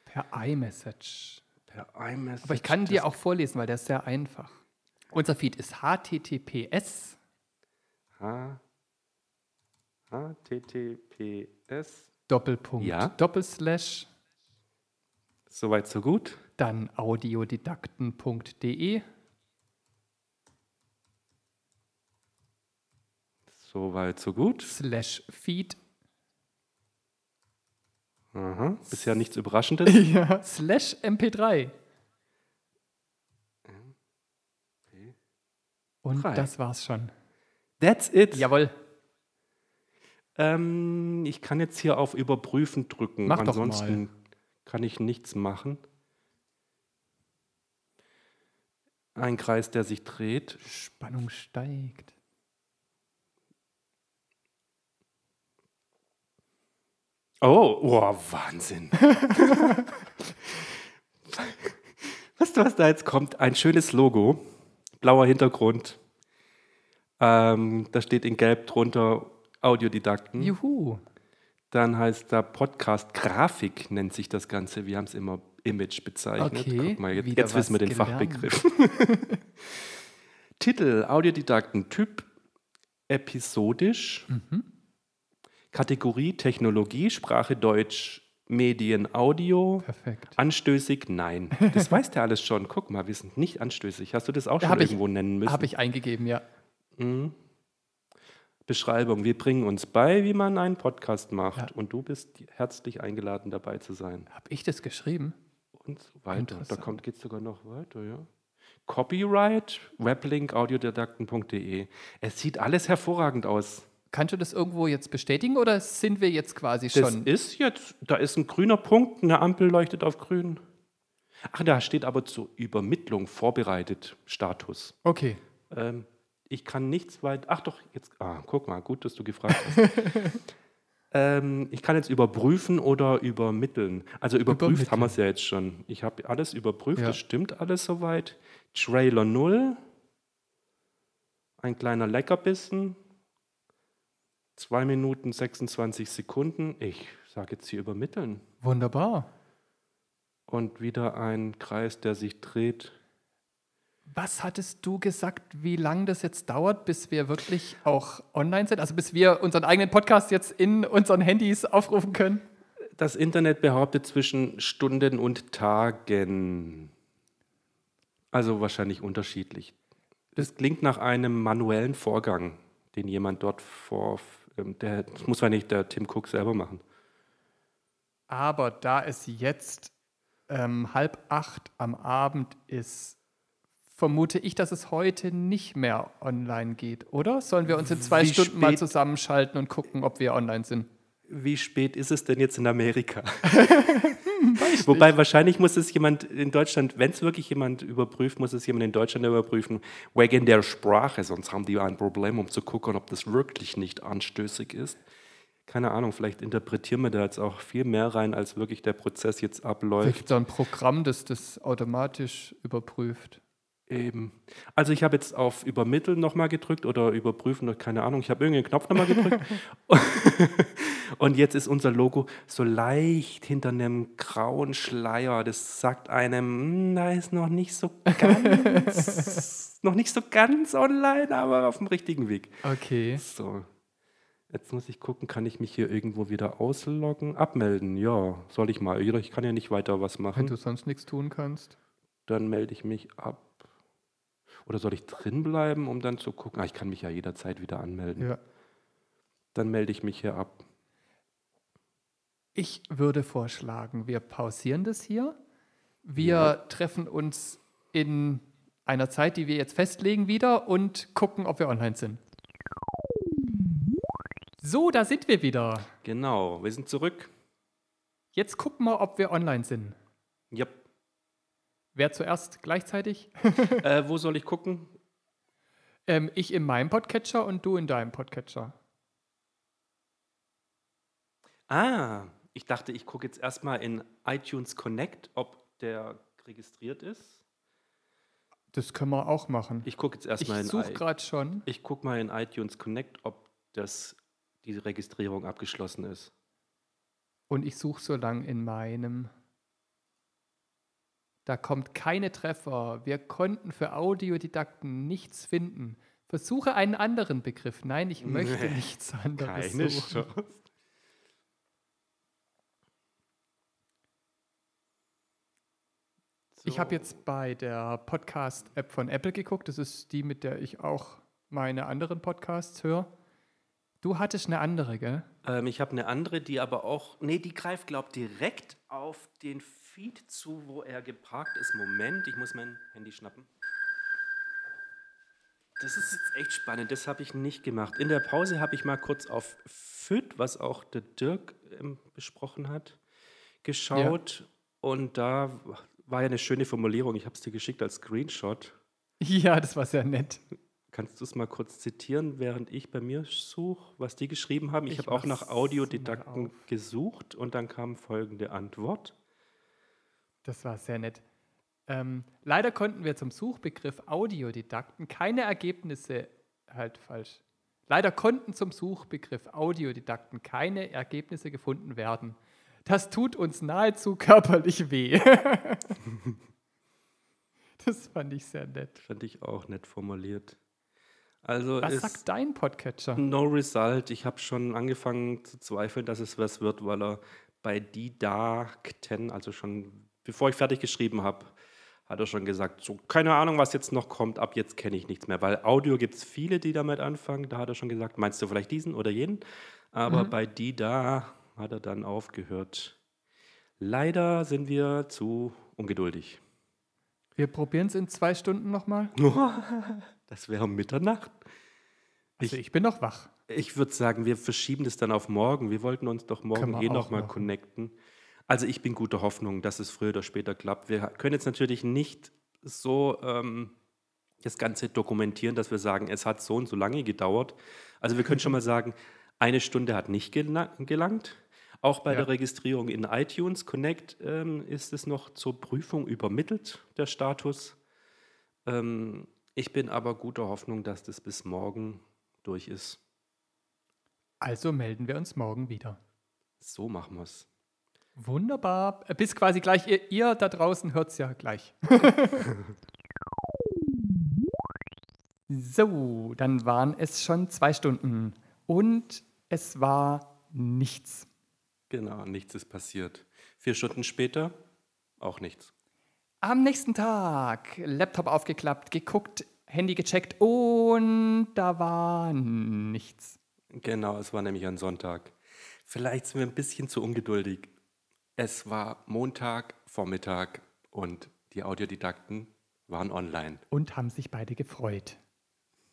per iMessage. per iMessage? Aber ich kann dir auch vorlesen, weil der ist sehr einfach. Unser Feed ist https H HTTPS. Doppelpunkt Ja. Doppelslash Soweit, so gut. Dann audiodidakten.de Soweit, so gut. slash feed Aha. Bisher nichts Überraschendes. ja, slash mp3. Und Drei. das war's schon. That's it. Jawohl. Ähm, ich kann jetzt hier auf Überprüfen drücken. Mach doch Ansonsten kann ich nichts machen. Ein Kreis, der sich dreht. Spannung steigt. Oh, oh Wahnsinn. weißt du, was da jetzt kommt? Ein schönes Logo, blauer Hintergrund. Ähm, da steht in Gelb drunter Audiodidakten. Juhu. Dann heißt da Podcast Grafik, nennt sich das Ganze. Wir haben es immer Image bezeichnet. Okay, Guck mal, jetzt, jetzt wissen wir den gelernt. Fachbegriff. Titel: Audiodidakten, Typ episodisch. Mhm. Kategorie Technologie, Sprache Deutsch, Medien, Audio. Perfekt. Anstößig? Nein. Das weißt du alles schon. Guck mal, wir sind nicht anstößig. Hast du das auch schon Hab ich- irgendwo nennen müssen? Habe ich eingegeben, ja. Mhm. Beschreibung. Wir bringen uns bei, wie man einen Podcast macht. Ja. Und du bist herzlich eingeladen, dabei zu sein. Habe ich das geschrieben? Und so weiter. Da kommt, geht es sogar noch weiter, ja. Copyright, weblink, audiodidakten.de. Es sieht alles hervorragend aus. Kannst du das irgendwo jetzt bestätigen oder sind wir jetzt quasi Das schon? ist jetzt, da ist ein grüner Punkt, eine Ampel leuchtet auf grün. Ach, da steht aber zur Übermittlung vorbereitet Status. Okay. Ähm, ich kann nichts weit. Ach doch, jetzt. Ah, guck mal, gut, dass du gefragt hast. ähm, ich kann jetzt überprüfen oder übermitteln. Also überprüft Übermitteln. haben wir es ja jetzt schon. Ich habe alles überprüft, Ja. das stimmt alles soweit. Trailer 0. Ein kleiner Leckerbissen. 2 Minuten 26 Sekunden. Ich sage jetzt hier übermitteln. Wunderbar. Und wieder ein Kreis, der sich dreht. Was hattest du gesagt, wie lange das jetzt dauert, bis wir wirklich auch online sind? Also bis wir unseren eigenen Podcast jetzt in unseren Handys aufrufen können? Das Internet behauptet zwischen Stunden und Tagen. Also wahrscheinlich unterschiedlich. Das klingt nach einem manuellen Vorgang, den jemand dort vor. ähm, Der, das muss wahrscheinlich der Tim Cook selber machen. Aber da es jetzt ähm, halb acht am Abend ist vermute ich, dass es heute nicht mehr online geht, oder? Sollen wir uns in zwei Wie Stunden mal zusammenschalten und gucken, ob wir online sind? Wie spät ist es denn jetzt in Amerika? Wobei wahrscheinlich muss es jemand in Deutschland, wenn es wirklich jemand überprüft, muss es jemand in Deutschland überprüfen, wegen der Sprache, sonst haben die ein Problem, um zu gucken, ob das wirklich nicht anstößig ist. Keine Ahnung, vielleicht interpretieren wir da jetzt auch viel mehr rein, als wirklich der Prozess jetzt Vielleicht abläuft. gibt es ein Programm, das das automatisch überprüft. Eben. Also ich habe jetzt auf Übermitteln nochmal gedrückt oder überprüfen, oder keine Ahnung. Ich habe irgendeinen Knopf nochmal gedrückt. Und jetzt ist unser Logo so leicht hinter einem grauen Schleier. Das sagt einem, "Hm, da ist noch nicht so ganz, noch nicht so ganz online, aber auf dem richtigen Weg. Okay. So. Jetzt muss ich gucken, kann ich mich hier irgendwo wieder ausloggen? Abmelden, ja, soll ich mal. Ich kann ja nicht weiter was Wenn machen. du sonst nichts tun kannst. Dann melde ich mich ab. Oder soll ich drin bleiben, um dann zu gucken? Ah, ich kann mich ja jederzeit wieder anmelden. Ja. Dann melde ich mich hier ab. Ich würde vorschlagen, wir pausieren das hier. Wir Ja. treffen uns in einer Zeit, die wir jetzt festlegen, wieder und gucken, ob wir online sind. So, da sind wir wieder. Genau, wir sind zurück. Jetzt gucken wir, ob wir online sind. Ja. Wer zuerst gleichzeitig? äh, wo soll ich gucken? Ähm, ich in meinem Podcatcher und du in deinem Podcatcher. Ah, ich dachte, ich gucke jetzt erstmal in iTunes Connect, ob der registriert ist. Das können wir auch machen. Ich gucke jetzt Ich erstmal in suche i- gerade schon. Ich gucke mal in iTunes Connect, ob das, die Registrierung abgeschlossen ist. Und ich suche so lang in meinem. Da kommt keine Treffer. Wir konnten für Audiodidakten nichts finden. Versuche einen anderen Begriff. Nein, ich möchte Nee, nichts anderes Keine suchen. Chance. Ich habe jetzt bei der Podcast-App von Apple geguckt. Das ist die, mit der ich auch meine anderen Podcasts höre. Du hattest eine andere, gell? Ähm, ich habe eine andere, die aber auch, nee, die greift, glaube direkt auf den Feed zu, wo er geparkt ist. Moment, ich muss mein Handy schnappen. Das ist jetzt echt spannend, das habe ich nicht gemacht. In der Pause habe ich mal kurz auf FIT, was auch der Dirk ähm, besprochen hat, geschaut. Und da war ja eine schöne Formulierung, ich habe es dir geschickt als Screenshot. Ja, das war sehr nett. Kannst du es mal kurz zitieren, während ich bei mir suche, was die geschrieben haben? Ich, Ich habe auch nach Audiodidakten gesucht und dann kam folgende Antwort. Das war sehr nett. Ähm, leider konnten wir zum Suchbegriff Audiodidakten keine Ergebnisse, halt falsch. Leider konnten zum Suchbegriff Audiodidakten keine Ergebnisse gefunden werden. Das tut uns nahezu körperlich weh. das fand ich sehr nett. Fand ich auch nett formuliert. Also Was sagt dein Podcatcher? no result. Ich habe schon angefangen zu zweifeln, dass es was wird, weil er bei Didakten, also schon bevor ich fertig geschrieben habe, hat er schon gesagt, so keine Ahnung, was jetzt noch kommt, ab jetzt kenne ich nichts mehr. Weil Audio gibt es viele, die damit anfangen. Da hat er schon gesagt, meinst du vielleicht diesen oder jenen? Aber bei Dida hat er dann aufgehört. Leider sind wir zu ungeduldig. Wir probieren es in zwei Stunden nochmal. Das wäre um Mitternacht. Also ich bin noch wach. Ich würde sagen, wir verschieben das dann auf morgen. Wir wollten uns doch morgen eh nochmal connecten. Also ich bin guter Hoffnung, dass es früher oder später klappt. Wir können jetzt natürlich nicht so ähm, das Ganze dokumentieren, dass wir sagen, es hat so und so lange gedauert. Also wir können schon mal sagen, eine Stunde hat nicht gela- gelangt. Auch bei Ja. der Registrierung in iTunes Connect ähm, ist es noch zur Prüfung übermittelt, der Status. Ähm, ich bin aber guter Hoffnung, dass das bis morgen durch ist. Also melden wir uns morgen wieder. So machen wir es. Wunderbar. Äh, Bis quasi gleich. Ihr, ihr da draußen hört es ja gleich. so, dann waren es schon zwei Stunden und es war nichts. Genau, nichts ist passiert. Vier Stunden später auch nichts. Am nächsten Tag Laptop aufgeklappt, geguckt, Handy gecheckt und da war nichts. Genau, es war nämlich ein Sonntag. Vielleicht sind wir ein bisschen zu ungeduldig. Es war Montag, Vormittag und die Audiodidakten waren online. Und haben sich beide gefreut.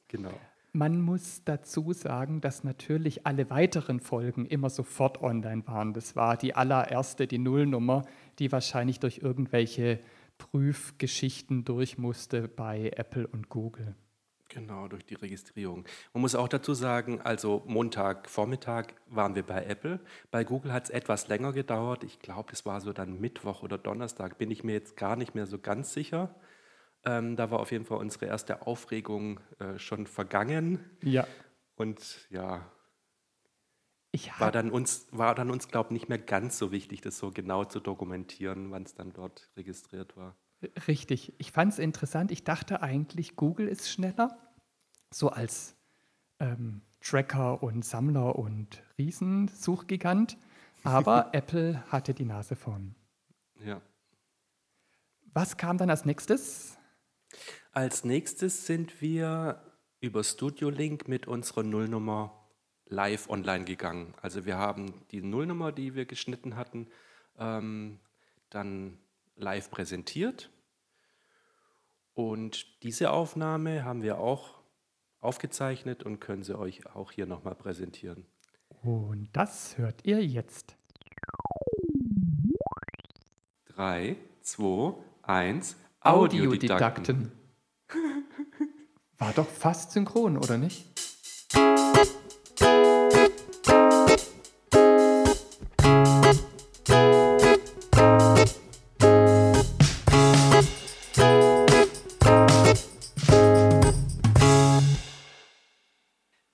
Genau. Man muss dazu sagen, dass natürlich alle weiteren Folgen immer sofort online waren. Das war die allererste, die Nullnummer, die wahrscheinlich durch irgendwelche Prüfgeschichten durch musste bei Apple und Google. Genau, durch die Registrierung. Man muss auch dazu sagen, also Montagvormittag waren wir bei Apple. Bei Google hat es etwas länger gedauert. Ich glaube, es war so dann Mittwoch oder Donnerstag, bin ich mir jetzt gar nicht mehr so ganz sicher. Ähm, da war auf jeden Fall unsere erste Aufregung äh, schon vergangen. Ja. Und ja, Ich war dann uns, war dann uns, glaube ich, nicht mehr ganz so wichtig, das so genau zu dokumentieren, wann es dann dort registriert war. richtig. Ich fand es interessant. Ich dachte eigentlich, Google ist schneller, so als ähm, Tracker und Sammler und Riesensuchgigant. Aber Apple hatte die Nase vorn. Ja. Was kam dann als nächstes? Als nächstes sind wir über Studio Link mit unserer Nullnummer live online gegangen. Also wir haben die Nullnummer, die wir geschnitten hatten, ähm, dann live präsentiert. Und diese Aufnahme haben wir auch aufgezeichnet und können sie euch auch hier nochmal präsentieren. Und das hört ihr jetzt. Drei, zwei, eins. Audiodidakten. War doch fast synchron, oder nicht?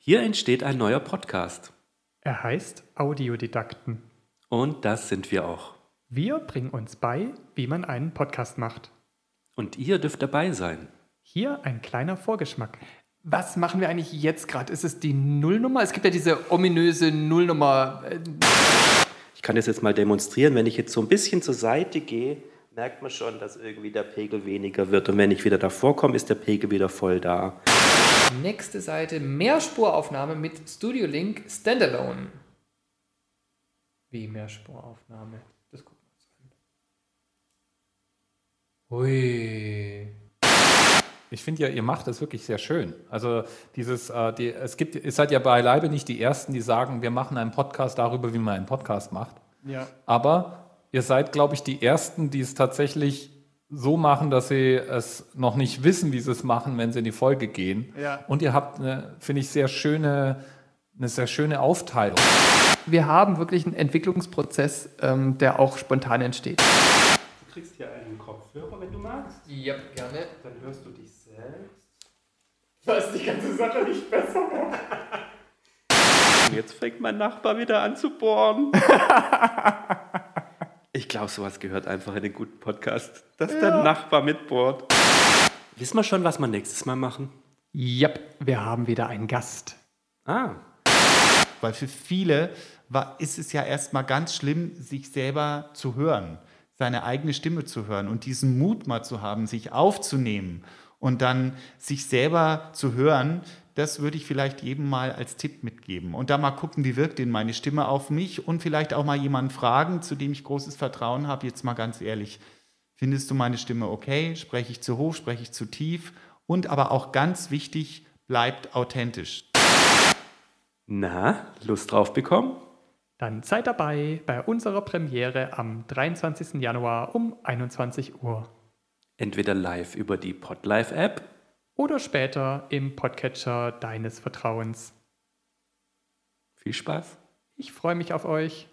Hier entsteht ein neuer Podcast. Er heißt Audiodidakten. Und das sind wir auch. Wir bringen uns bei, wie man einen Podcast macht. Und ihr dürft dabei sein. Hier ein kleiner Vorgeschmack. Was machen wir eigentlich jetzt gerade? Ist es die Nullnummer? Es gibt ja diese ominöse Nullnummer. äh, Ich kann das jetzt mal demonstrieren. Wenn ich jetzt so ein bisschen zur Seite gehe, merkt man schon, dass irgendwie der Pegel weniger wird. Und wenn ich wieder davor komme, ist der Pegel wieder voll da. Nächste Seite, Mehrspuraufnahme mit Studio Link Standalone. Wie Mehrspuraufnahme? Das gucken wir uns an. Hui. Ich finde ja, ihr macht das wirklich sehr schön. Also dieses, äh, die, es gibt, ihr seid ja beileibe nicht die Ersten, die sagen, wir machen einen Podcast darüber, wie man einen Podcast macht. Ja. Aber ihr seid, glaube ich, die Ersten, die es tatsächlich so machen, dass sie es noch nicht wissen, wie sie es machen, wenn sie in die Folge gehen. Ja. Und ihr habt eine, finde ich, sehr schöne, eine sehr schöne Aufteilung. Wir haben wirklich einen Entwicklungsprozess, ähm, der auch spontan entsteht. Du kriegst hier einen Kopfhörer, wenn du magst. Ja, gerne. Dann hörst du dich selbst. Was die ganze Sache nicht besser jetzt fängt mein Nachbar wieder an zu bohren. ich glaube, sowas gehört einfach in den guten Podcast, dass der Nachbar mitbohrt. Wissen wir schon, was wir nächstes Mal machen? Ja, wir haben wieder einen Gast. Ah, Weil für viele war, ist es ja erstmal ganz schlimm, sich selber zu hören, seine eigene Stimme zu hören und diesen Mut mal zu haben, sich aufzunehmen und dann sich selber zu hören, das würde ich vielleicht jedem mal als Tipp mitgeben. Und da mal gucken, wie wirkt denn meine Stimme auf mich und vielleicht auch mal jemanden fragen, zu dem ich großes Vertrauen habe, jetzt mal ganz ehrlich. Findest du meine Stimme okay? Spreche ich zu hoch? Spreche ich zu tief? Und aber auch ganz wichtig, bleibt authentisch. na, Lust drauf bekommen? Dann seid dabei bei unserer Premiere am 23. Januar um 21 Uhr. Entweder live über die Podlife-App Oder später im Podcatcher deines Vertrauens. Viel Spaß. Ich freue mich auf euch.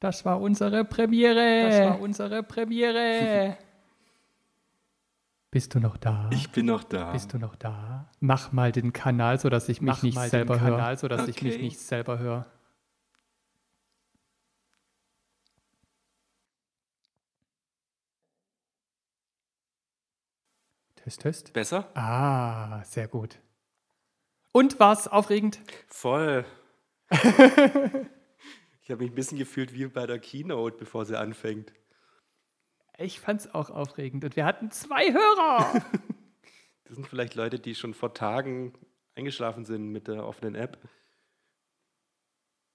Das war unsere Premiere. Das war unsere Premiere. Bist du noch da? Ich bin noch da. Bist du noch da? Mach mal den Kanal, so dass ich mich Mach nicht mal den selber höre. Kanal, so dass ich mich Okay. nicht selber höre. Test, Test. Besser? Ah, sehr gut. Und war's aufregend? Voll. ich habe mich ein bisschen gefühlt wie bei der Keynote, bevor sie anfängt. Ich fand's auch aufregend. Und wir hatten zwei Hörer. Das sind vielleicht Leute, die schon vor Tagen eingeschlafen sind mit der offenen App.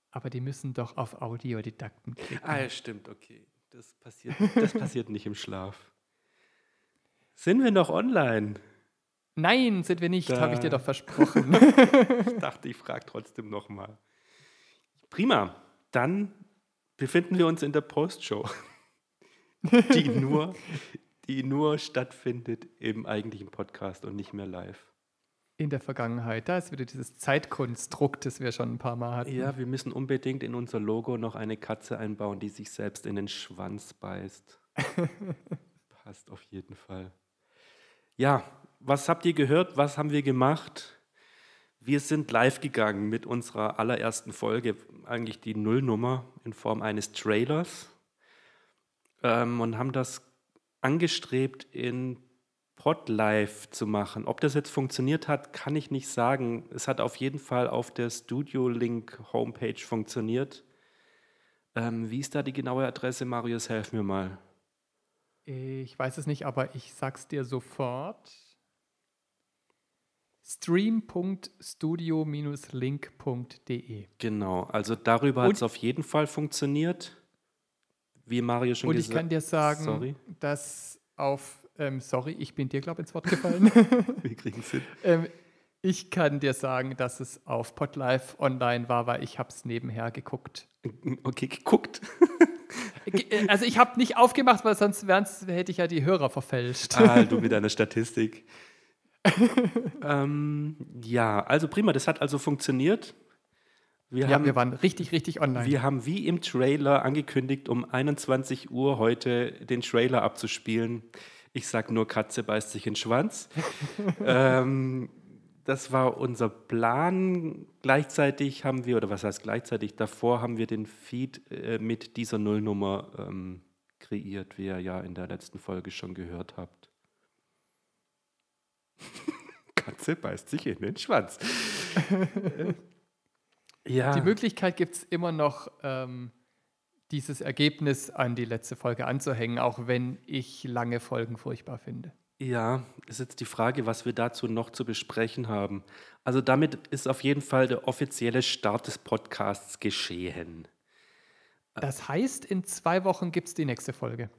Aber die müssen doch auf Audiodidakten klicken. Ah, ja, stimmt, okay. Das passiert, das passiert nicht im Schlaf. Sind wir noch online? Nein, sind wir nicht, habe ich dir doch versprochen. Ich dachte, ich frage trotzdem nochmal. Prima. Dann befinden wir uns in der Postshow, die nur, die nur stattfindet im eigentlichen Podcast und nicht mehr live. In der Vergangenheit, da ist wieder dieses Zeitkonstrukt, das wir schon ein paar Mal hatten. Ja, wir müssen unbedingt in unser Logo noch eine Katze einbauen, die sich selbst in den Schwanz beißt. Passt auf jeden Fall. Ja, was habt ihr gehört? Was haben wir gemacht? Wir sind live gegangen mit unserer allerersten Folge, eigentlich die Nullnummer in Form eines Trailers ähm, und haben das angestrebt in Podlive zu machen. Ob das jetzt funktioniert hat, kann ich nicht sagen. Es hat auf jeden Fall auf der Studio Link Homepage funktioniert. Ähm, wie ist da die genaue Adresse, Marius? Helf mir mal. Ich weiß es nicht, aber ich sag's dir sofort. stream.studio-link.de. Genau, also darüber hat es auf jeden Fall funktioniert. Wie Mario schon Und ich gesagt kann dir sagen, Sorry, dass auf, ähm, sorry, ich bin dir, glaube ich, ins Wort gefallen. wir kriegen es hin. ähm, ich kann dir sagen, dass es auf Podlife online war, weil ich habe es nebenher geguckt. Okay, geguckt. Ge- äh, Also ich habe nicht aufgemacht, weil sonst hätte ich ja die Hörer verfälscht. Ah, du mit deiner Statistik. ähm, ja, also prima, das hat also funktioniert. Wir, ja, haben, wir waren richtig, richtig online. wir haben wie im Trailer angekündigt, um 21 Uhr heute den Trailer abzuspielen. Ich sag nur, Katze beißt sich in den Schwanz. ähm, das war unser Plan. Gleichzeitig haben wir, oder was heißt gleichzeitig, davor haben wir den Feed äh, mit dieser Nullnummer ähm, kreiert, wie ihr ja in der letzten Folge schon gehört habt. Katze beißt sich in den Schwanz. ja. Die Möglichkeit gibt es immer noch, ähm, dieses Ergebnis an die letzte Folge anzuhängen, auch wenn ich lange Folgen furchtbar finde. Ja, ist jetzt die Frage, was wir dazu noch zu besprechen haben. Also damit ist auf jeden Fall der offizielle Start des Podcasts geschehen. Das heißt, in zwei Wochen gibt es die nächste Folge.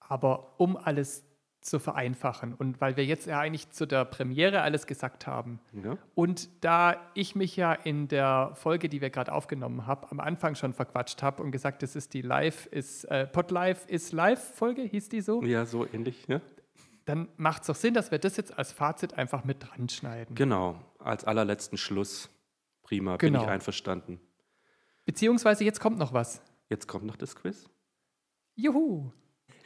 Aber um alles zu vereinfachen und weil wir jetzt ja eigentlich zu der Premiere alles gesagt haben Ja? und da ich mich ja in der Folge, die wir gerade aufgenommen haben, am Anfang schon verquatscht habe und gesagt, das ist die Live ist äh, Podlife ist Live Folge, hieß die so, ja, so ähnlich. Ja? dann macht es doch Sinn, dass wir das jetzt als Fazit einfach mit dran schneiden. Genau, als allerletzten Schluss. Prima, bin Genau. ich einverstanden. Beziehungsweise jetzt kommt noch was. Jetzt kommt noch das Quiz. Juhu!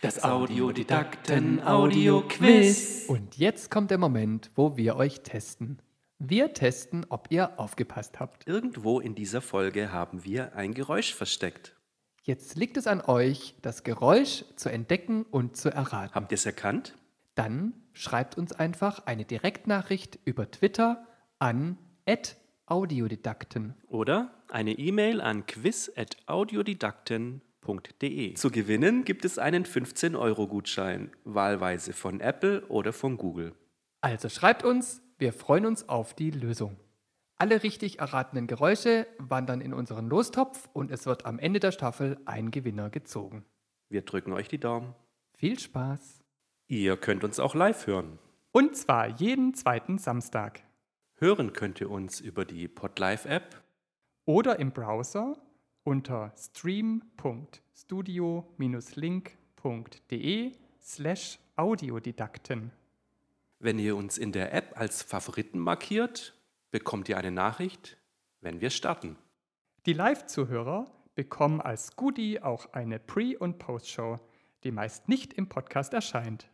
Das Audiodidakten Audio-Quiz. Und jetzt kommt der Moment, wo wir euch testen. Wir testen, ob ihr aufgepasst habt. Irgendwo in dieser Folge haben wir ein Geräusch versteckt. Jetzt liegt es an euch, das Geräusch zu entdecken und zu erraten. Habt ihr es erkannt? Dann schreibt uns einfach eine Direktnachricht über Twitter an @audiodidakten. Oder eine E-Mail an quiz.audiodidakten.de. Zu gewinnen gibt es einen 15-Euro-Gutschein, wahlweise von Apple oder von Google. Also schreibt uns, wir freuen uns auf die Lösung. Alle richtig erratenen Geräusche wandern in unseren Lostopf und es wird am Ende der Staffel ein Gewinner gezogen. Wir drücken euch die Daumen. Viel Spaß! Ihr könnt uns auch live hören. Und zwar jeden zweiten Samstag. Hören könnt ihr uns über die Podlife-App Oder im Browser unter stream.studio-link.de slash Audiodidakten. Wenn ihr uns in der App als Favoriten markiert, bekommt ihr eine Nachricht, wenn wir starten. Die Live-Zuhörer bekommen als Goodie auch eine Pre- und Post-Show, die meist nicht im Podcast erscheint.